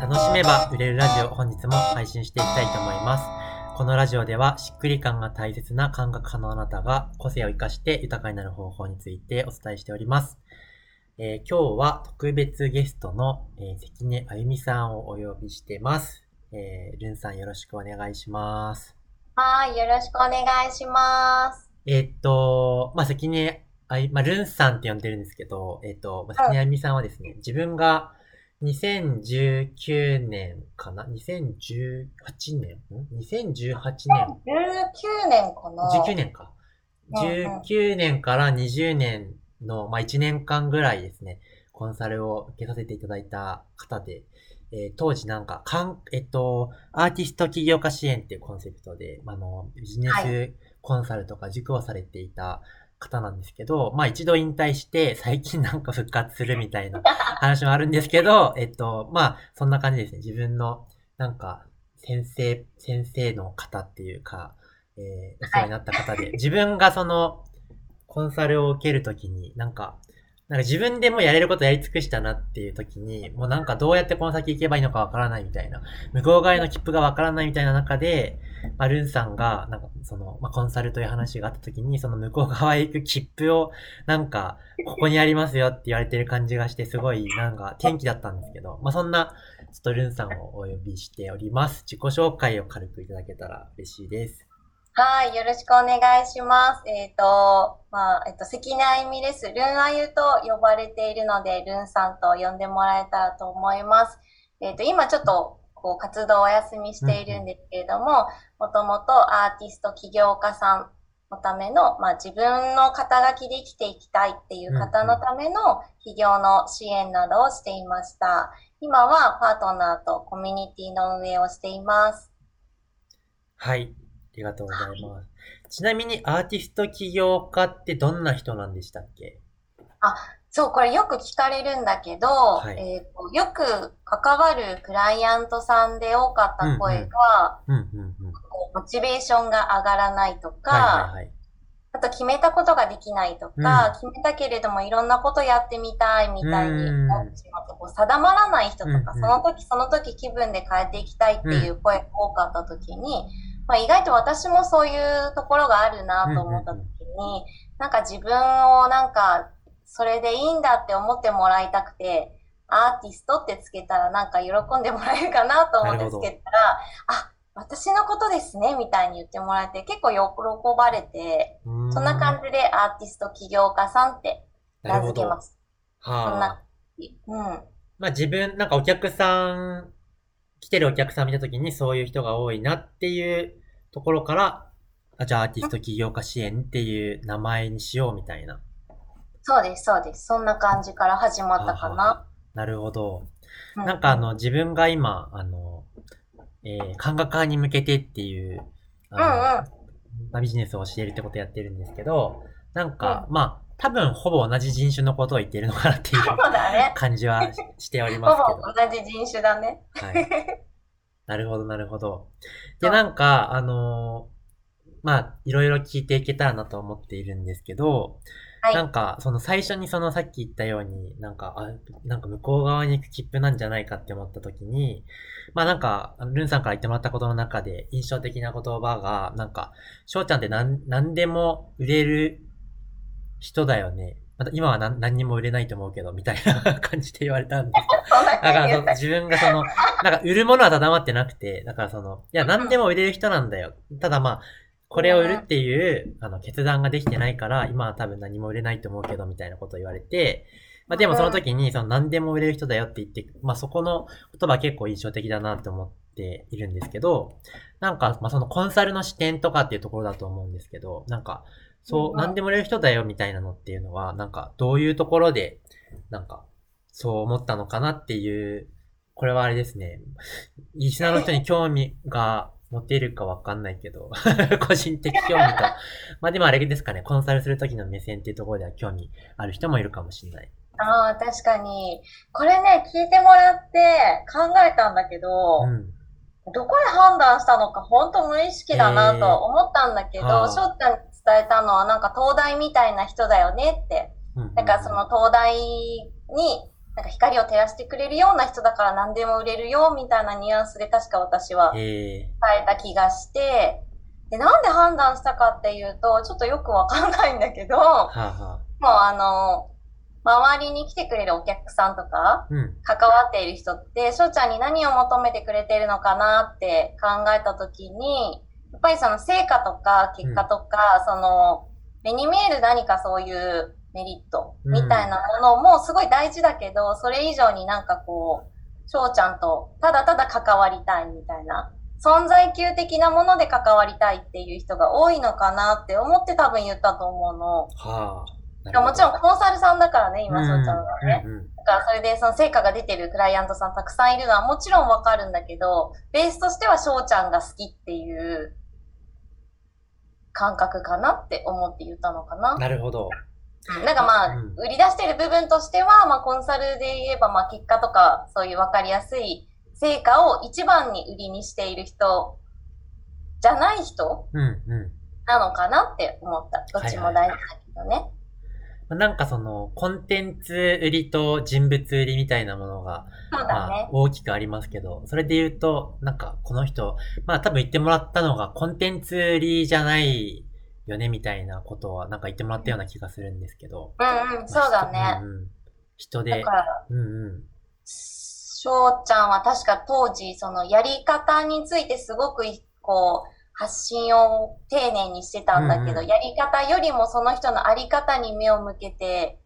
楽しめば売れるラジオ本日も配信していきたいと思います。このラジオではしっくり感が大切な感覚派のあなたが個性を活かして豊かになる方法についてお伝えしております。えー、今日は特別ゲストの、えー、関根あゆみさんをお呼びしてます。えー、ルンさんよろしくお願いします。はい、よろしくお願いします。えー、っと、まあ、関根あい、まあ、ルンさんって呼んでるんですけど、えっ、ー、と、関根あみさんはですね、自分が2019年かな ?2018 年ん ?2018 年 ?19 年かな ?19 年か。19年から20年の、まあ、1年間ぐらいですね、コンサルを受けさせていただいた方で、えー、当時なんか、かん、えっと、アーティスト起業家支援っていうコンセプトで、あの、ビジネスコンサルとか塾をされていた、方なんですけど、まあ一度引退して最近なんか復活するみたいな 話もあるんですけど、えっと、まあそんな感じですね。自分のなんか先生、先生の方っていうか、えー、お世話になった方で、自分がそのコンサルを受けるときになんかなんか自分でもやれることやり尽くしたなっていう時に、もうなんかどうやってこの先行けばいいのかわからないみたいな、向こう側への切符がわからないみたいな中で、まあ、ルンさんが、なんかその、まあ、コンサルという話があった時に、その向こう側へ行く切符を、なんか、ここにありますよって言われてる感じがして、すごい、なんか、天気だったんですけど、まあ、そんな、ちょっとルンさんをお呼びしております。自己紹介を軽くいただけたら嬉しいです。はい、よろしくお願いします。えっ、ー、と、まあ、えっ、ー、と、関根あゆみです。ルンあゆと呼ばれているので、ルンさんと呼んでもらえたらと思います。えっ、ー、と、今ちょっと、こう、活動をお休みしているんですけれども、もともとアーティスト起業家さんのための、まあ、自分の肩書きで生きていきたいっていう方のための起業の支援などをしていました。今はパートナーとコミュニティの運営をしています。はい。ありがとうございます。ちなみにアーティスト起業家ってどんな人なんでしたっけ？あ、そう、これよく聞かれるんだけど、はい、えーと、よく関わるクライアントさんで多かった声が、モチベーションが上がらないとか、はいはいはい。あと決めたことができないとか、うん、決めたけれどもいろんなことやってみたいみたいになってしまって、こう定まらない人とか、その時その時気分で変えていきたいっていう声が多かった時に、まあ、意外と私もそういうところがあるなと思った時に、なんか自分をなんか、それでいいんだって思ってもらいたくて、アーティストってつけたらなんか喜んでもらえるかなと思ってつけたら、あ、私のことですね、みたいに言ってもらえて、結構喜ばれて、そんな感じでアーティスト起業家さんって名付けます。はあ、そんな、うん。まあ自分、なんかお客さん来てるお客さん見たときにそういう人が多いなっていうところから、あじゃあアーティスト起業家支援っていう名前にしようみたいな。そうです、そうです。そんな感じから始まったかな。なるほど。なんかあの、自分が今、あの、えー、感覚派に向けてっていう、あの、うんうん、ビジネスを教えるってことやってるんですけど、なんか、うん、まあ、多分ほぼ同じ人種のことを言ってるのかなっていう感じはしておりますけど。ほぼ同じ人種だね。はい。なるほど、なるほど。で、なんか、あのー、まあ、いろいろ聞いていけたらなと思っているんですけど、はい、なんか、その最初にそのさっき言ったように、なんか、あ、なんか向こう側に行く切符なんじゃないかって思った時に、まあなんか、ルンさんから言ってもらったことの中で印象的な言葉が、なんか、翔ちゃんって何、何でも売れる人だよね。また今は何何にも売れないと思うけど、みたいな 感じで言われたんで す。だから自分がその、なんか売るものは定まってなくて、だからその、いや、何でも売れる人なんだよ。ただまあ、これを売るっていう、あの、決断ができてないから、今は多分何も売れないと思うけど、みたいなことを言われて、まあでもその時に、その何でも売れる人だよって言って、まあそこの言葉結構印象的だなって思っているんですけど、なんか、まあそのコンサルの視点とかっていうところだと思うんですけど、なんか、そう、何でも売れる人だよみたいなのっていうのは、なんか、どういうところで、なんか、そう思ったのかなっていう、これはあれですね。リスナーの人に興味が持てるかわかんないけど、個人的興味と、まあでもあれですかね、コンサルするときの目線っていうところでは興味ある人もいるかもしれない。ああ、確かに。これね、聞いてもらって考えたんだけど、うん、どこで判断したのか本当無意識だなと思ったんだけど、翔、えー、ちゃん伝えたのはなんか東大みたいな人だよねって。だからその東大になんか光を照らしてくれるような人だから何でも売れるよ、みたいなニュアンスで確か私は伝えた気がして、で、なんで判断したかっていうと、ちょっとよくわかんないんだけど、はあはあ、もうあの、周りに来てくれるお客さんとか、うん、関わっている人って、翔ちゃんに何を求めてくれてるのかなって考えたときに、やっぱりその成果とか結果とか、うん、その、目に見える何かそういうメリットみたいなものもすごい大事だけど、それ以上になんかこう、翔ちゃんとただただ関わりたいみたいな、存在級的なもので関わりたいっていう人が多いのかなって思って多分言ったと思うの。はあ。もちろんコンサルさんだからね、今、翔ちゃんがね。うんうん、だからそれでその成果が出てるクライアントさんたくさんいるのはもちろんわかるんだけど、ベースとしては翔ちゃんが好きっていう感覚かなって思って言ったのかな。なるほど。なんかまあ、売り出してる部分としては、まあコンサルで言えば、まあ結果とか、そういうわかりやすい成果を一番に売りにしている人じゃない人なのかなって思った。どっちも大事だけどね。なんかその、コンテンツ売りと人物売りみたいなものが、そうだね、まあ、大きくありますけど、それで言うと、なんかこの人、まあ多分言ってもらったのがコンテンツ売りじゃないよねみたいなことはなんか言ってもらったような気がするんですけど。うんうん、そうだね。うん、人で。だから、うんうん。翔ちゃんは確か当時、そのやり方についてすごくこう、発信を丁寧にしてたんだけど、うんうん、やり方よりもその人のあり方に目を向けて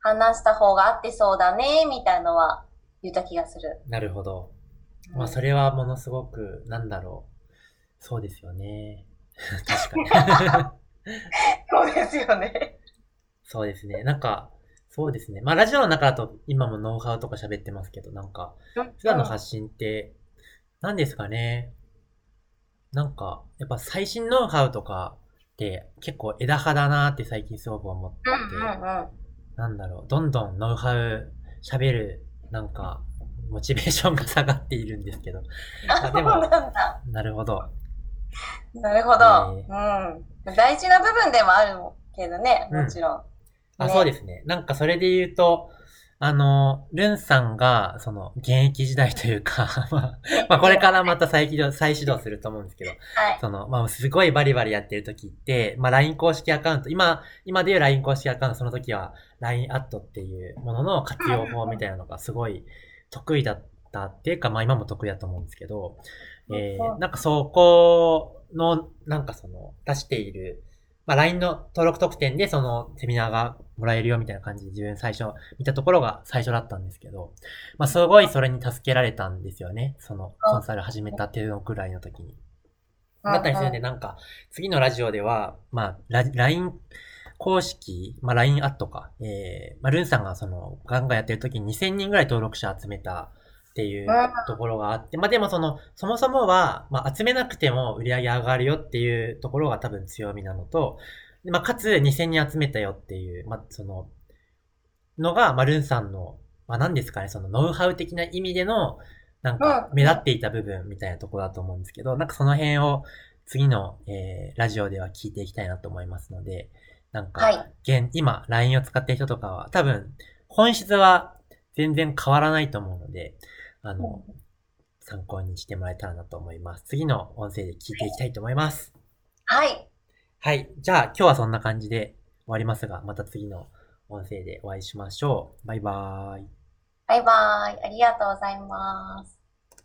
話した方が合ってそうだね、みたいのは言った気がする。なるほど。まあそれはものすごく、なんだろう。そうですよね。確かに。そうですよね。そうですね。なんか、そうですね。まあ、ラジオの中だと今もノウハウとか喋ってますけど、なんか、普段の発信って、何ですかね。なんか、やっぱ最新ノウハウとかって結構枝葉だなって最近すごく思って、なんだろう、どんどんノウハウ喋る、なんか、モチベーションが下がっているんですけど。あでも、なるほど。なるほど。えー、うん。大事な部分でもあるけどね、もちろん。うん、あ、そうですね。なんかそれで言うと、あの、ルンさんが、その、現役時代というか まあ、まあ、これからまた再起動、再始動すると思うんですけど、はい、その、まあ、すごいバリバリやってる時って、まあ、LINE 公式アカウント、今、今でいう LINE 公式アカウント、その時は LINE アットっていうものの活用法みたいなのがすごい得意だったっていうか、まあ、今も得意だと思うんですけど、えー、なんかそこの、なんかその、出している、まあ、LINE の登録特典でそのセミナーがもらえるよみたいな感じで自分最初見たところが最初だったんですけど、まあ、すごいそれに助けられたんですよね。そのコンサル始めたっていうのくらいの時に。だったりするんで、なんか、次のラジオでは、まあ、LINE 公式、まあ、LINE アットか、えー、まあ、ルンさんがその、ガンガンやってる時に2000人ぐらい登録者集めたっていうところがあって、まあでもその、そもそもは、まあ集めなくても売り上げ上がるよっていうところが多分強みなのと、まあかつ2000人集めたよっていう、まあその、のが、まあルンさんの、まあ何ですかね、そのノウハウ的な意味での、なんか目立っていた部分みたいなところだと思うんですけど、なんかその辺を次の、えー、ラジオでは聞いていきたいなと思いますので、なんか、はい、現、今 LINE を使ってる人とかは多分本質は全然変わらないと思うので、あの、参考にしてもらえたらなと思います。次の音声で聞いていきたいと思います。はい。はい。じゃあ、今日はそんな感じで終わりますが、また次の音声でお会いしましょう。バイバーイ。バイバーイ。ありがとうございます。